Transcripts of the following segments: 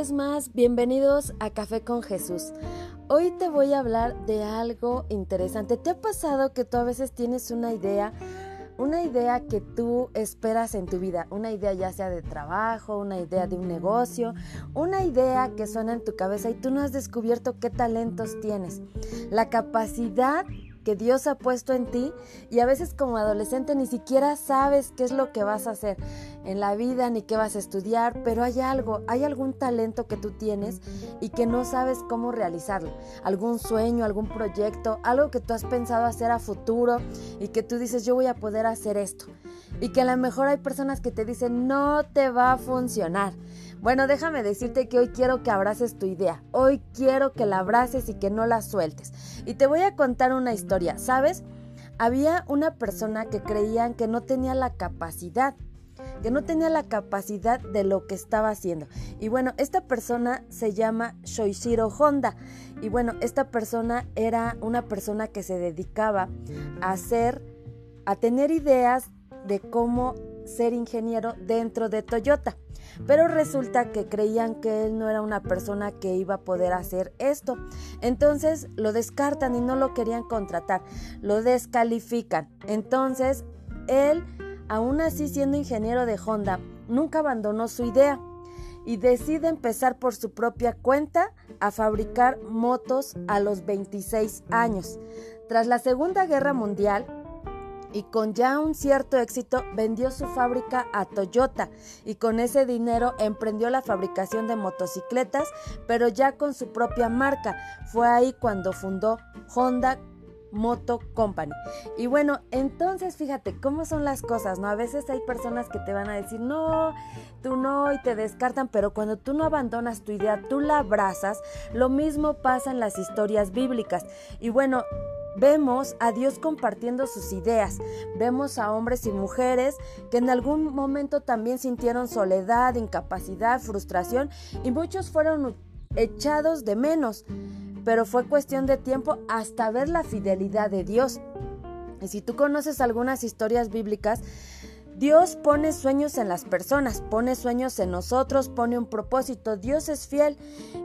vez más, bienvenidos a Café con Jesús. Hoy te voy a hablar de algo interesante. ¿Te ha pasado que tú a veces tienes una idea, una idea que tú esperas en tu vida? Una idea ya sea de trabajo, una idea de un negocio, una idea que suena en tu cabeza y tú no has descubierto qué talentos tienes. La capacidad que Dios ha puesto en ti y a veces como adolescente ni siquiera sabes qué es lo que vas a hacer en la vida ni qué vas a estudiar, pero hay algo, hay algún talento que tú tienes y que no sabes cómo realizarlo, algún sueño, algún proyecto, algo que tú has pensado hacer a futuro y que tú dices yo voy a poder hacer esto y que a lo mejor hay personas que te dicen no te va a funcionar. Bueno, déjame decirte que hoy quiero que abraces tu idea. Hoy quiero que la abraces y que no la sueltes. Y te voy a contar una historia. ¿Sabes? Había una persona que creían que no tenía la capacidad que no tenía la capacidad de lo que estaba haciendo. Y bueno, esta persona se llama Shoichiro Honda. Y bueno, esta persona era una persona que se dedicaba a hacer, a tener ideas de cómo ser ingeniero dentro de Toyota. Pero resulta que creían que él no era una persona que iba a poder hacer esto. Entonces lo descartan y no lo querían contratar. Lo descalifican. Entonces él, aún así siendo ingeniero de Honda, nunca abandonó su idea y decide empezar por su propia cuenta a fabricar motos a los 26 años. Tras la Segunda Guerra Mundial, y con ya un cierto éxito vendió su fábrica a Toyota y con ese dinero emprendió la fabricación de motocicletas, pero ya con su propia marca. Fue ahí cuando fundó Honda Moto Company. Y bueno, entonces fíjate cómo son las cosas, ¿no? A veces hay personas que te van a decir, no, tú no, y te descartan, pero cuando tú no abandonas tu idea, tú la abrazas, lo mismo pasa en las historias bíblicas. Y bueno, Vemos a Dios compartiendo sus ideas, vemos a hombres y mujeres que en algún momento también sintieron soledad, incapacidad, frustración y muchos fueron echados de menos, pero fue cuestión de tiempo hasta ver la fidelidad de Dios. Y si tú conoces algunas historias bíblicas, Dios pone sueños en las personas, pone sueños en nosotros, pone un propósito. Dios es fiel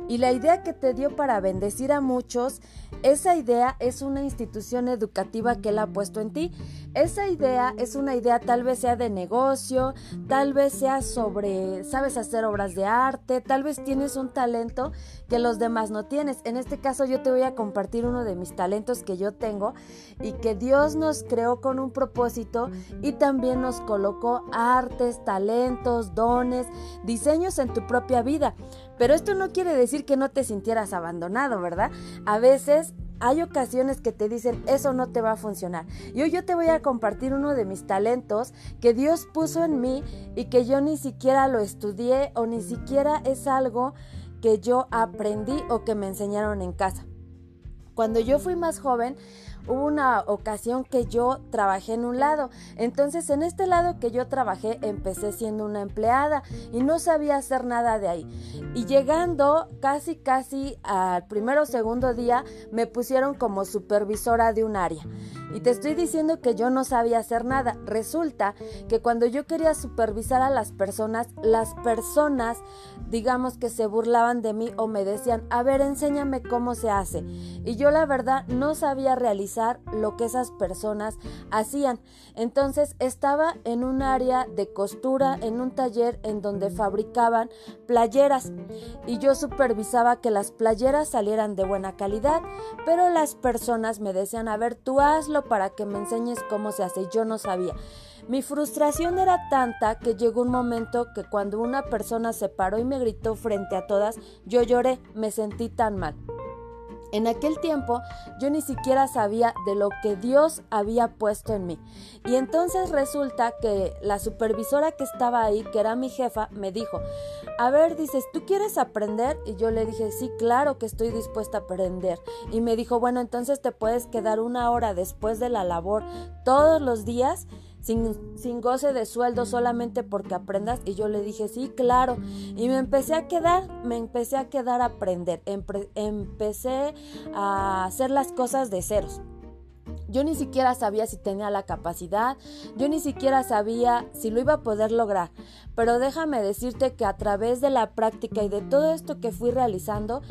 y la idea que te dio para bendecir a muchos, esa idea es una institución educativa que Él ha puesto en ti. Esa idea es una idea tal vez sea de negocio, tal vez sea sobre, sabes hacer obras de arte, tal vez tienes un talento que los demás no tienes. En este caso yo te voy a compartir uno de mis talentos que yo tengo y que Dios nos creó con un propósito y también nos colocó artes, talentos, dones, diseños en tu propia vida. Pero esto no quiere decir que no te sintieras abandonado, ¿verdad? A veces hay ocasiones que te dicen eso no te va a funcionar. Y hoy yo te voy a compartir uno de mis talentos que Dios puso en mí y que yo ni siquiera lo estudié o ni siquiera es algo que yo aprendí o que me enseñaron en casa. Cuando yo fui más joven, hubo una ocasión que yo trabajé en un lado. Entonces en este lado que yo trabajé empecé siendo una empleada y no sabía hacer nada de ahí. Y llegando casi casi al primero o segundo día me pusieron como supervisora de un área. Y te estoy diciendo que yo no sabía hacer nada. Resulta que cuando yo quería supervisar a las personas, las personas digamos que se burlaban de mí o me decían, a ver, enséñame cómo se hace. Y yo la verdad no sabía realizar lo que esas personas hacían. Entonces estaba en un área de costura, en un taller en donde fabricaban playeras y yo supervisaba que las playeras salieran de buena calidad, pero las personas me decían, a ver, tú hazlo para que me enseñes cómo se hace. Yo no sabía. Mi frustración era tanta que llegó un momento que cuando una persona se paró y me gritó frente a todas, yo lloré, me sentí tan mal. En aquel tiempo yo ni siquiera sabía de lo que Dios había puesto en mí. Y entonces resulta que la supervisora que estaba ahí, que era mi jefa, me dijo, a ver, dices, ¿tú quieres aprender? Y yo le dije, sí, claro que estoy dispuesta a aprender. Y me dijo, bueno, entonces te puedes quedar una hora después de la labor todos los días sin, goce de sueldo solamente porque aprendas. Y yo le dije, sí, claro. Y me empecé a quedar, me empecé a quedar a aprender. empecé a hacer las cosas de ceros. Yo ni siquiera sabía si tenía la capacidad, yo ni siquiera sabía si lo iba a poder lograr, pero déjame decirte que a través de la práctica y de todo esto que fui realizando,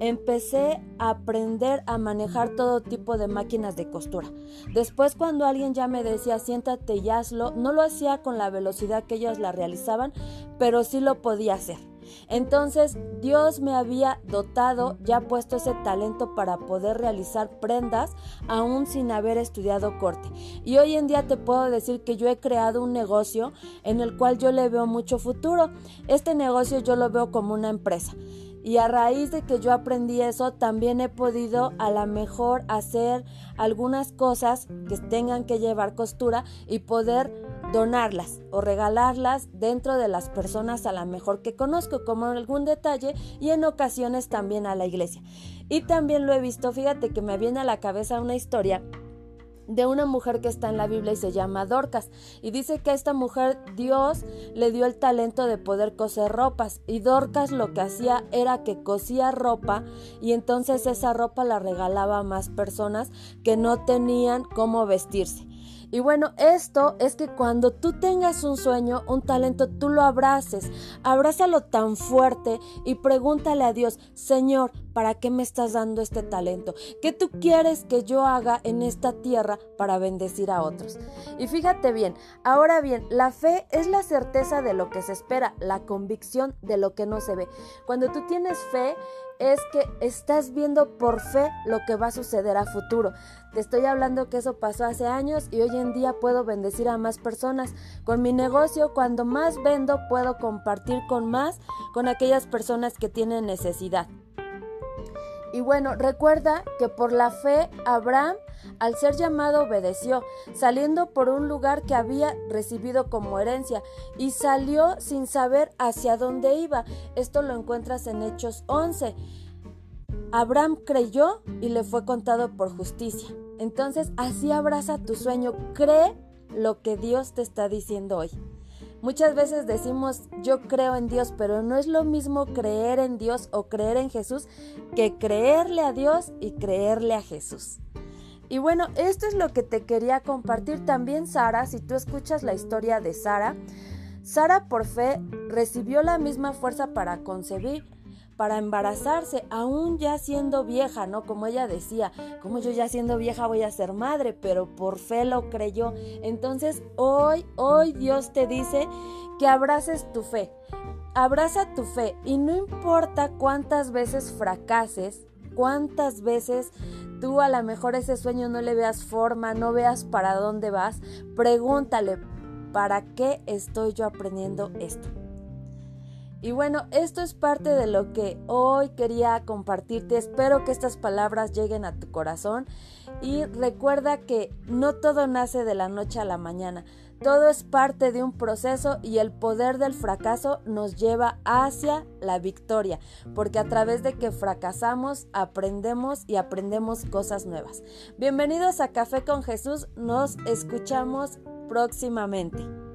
empecé a aprender a manejar todo tipo de máquinas de costura. Después cuando alguien ya me decía siéntate y hazlo, no lo hacía con la velocidad que ellos la realizaban, pero sí lo podía hacer. Entonces Dios me había dotado, ya puesto ese talento para poder realizar prendas aún sin haber estudiado corte. Y hoy en día te puedo decir que yo he creado un negocio en el cual yo le veo mucho futuro. Este negocio yo lo veo como una empresa. Y a raíz de que yo aprendí eso, también he podido a lo mejor hacer algunas cosas que tengan que llevar costura y poder donarlas o regalarlas dentro de las personas a la mejor que conozco como algún detalle y en ocasiones también a la iglesia. Y también lo he visto, fíjate que me viene a la cabeza una historia de una mujer que está en la Biblia y se llama Dorcas. Y dice que a esta mujer Dios le dio el talento de poder coser ropas. Y Dorcas lo que hacía era que cosía ropa y entonces esa ropa la regalaba a más personas que no tenían cómo vestirse. Y bueno, esto es que cuando tú tengas un sueño, un talento, tú lo abraces, abrázalo tan fuerte y pregúntale a Dios, Señor, ¿para qué me estás dando este talento? ¿Qué tú quieres que yo haga en esta tierra para bendecir a otros? Y fíjate bien, ahora bien, la fe es la certeza de lo que se espera, la convicción de lo que no se ve. Cuando tú tienes fe, es que estás viendo por fe lo que va a suceder a futuro. Te estoy hablando que eso pasó hace años y hoy en día puedo bendecir a más personas. Con mi negocio, cuando más vendo, puedo compartir con más, con aquellas personas que tienen necesidad. Y bueno, recuerda que por la fe Abraham, al ser llamado, obedeció, saliendo por un lugar que había recibido como herencia, y salió sin saber hacia dónde iba. Esto lo encuentras en Hechos 11. Abraham creyó y le fue contado por justicia. Entonces, así abraza tu sueño, cree lo que Dios te está diciendo hoy. Muchas veces decimos yo creo en Dios, pero no es lo mismo creer en Dios o creer en Jesús que creerle a Dios y creerle a Jesús. Y bueno, esto es lo que te quería compartir también Sara, si tú escuchas la historia de Sara, Sara por fe recibió la misma fuerza para concebir para embarazarse, aún ya siendo vieja, ¿no? Como ella decía, como yo ya siendo vieja voy a ser madre, pero por fe lo creyó. Entonces hoy, hoy Dios te dice que abraces tu fe. Abraza tu fe y no importa cuántas veces fracases, cuántas veces tú a lo mejor ese sueño no le veas forma, no veas para dónde vas, pregúntale, ¿para qué estoy yo aprendiendo esto? Y bueno, esto es parte de lo que hoy quería compartirte. Espero que estas palabras lleguen a tu corazón y recuerda que no todo nace de la noche a la mañana. Todo es parte de un proceso y el poder del fracaso nos lleva hacia la victoria, porque a través de que fracasamos aprendemos y aprendemos cosas nuevas. Bienvenidos a Café con Jesús, nos escuchamos próximamente.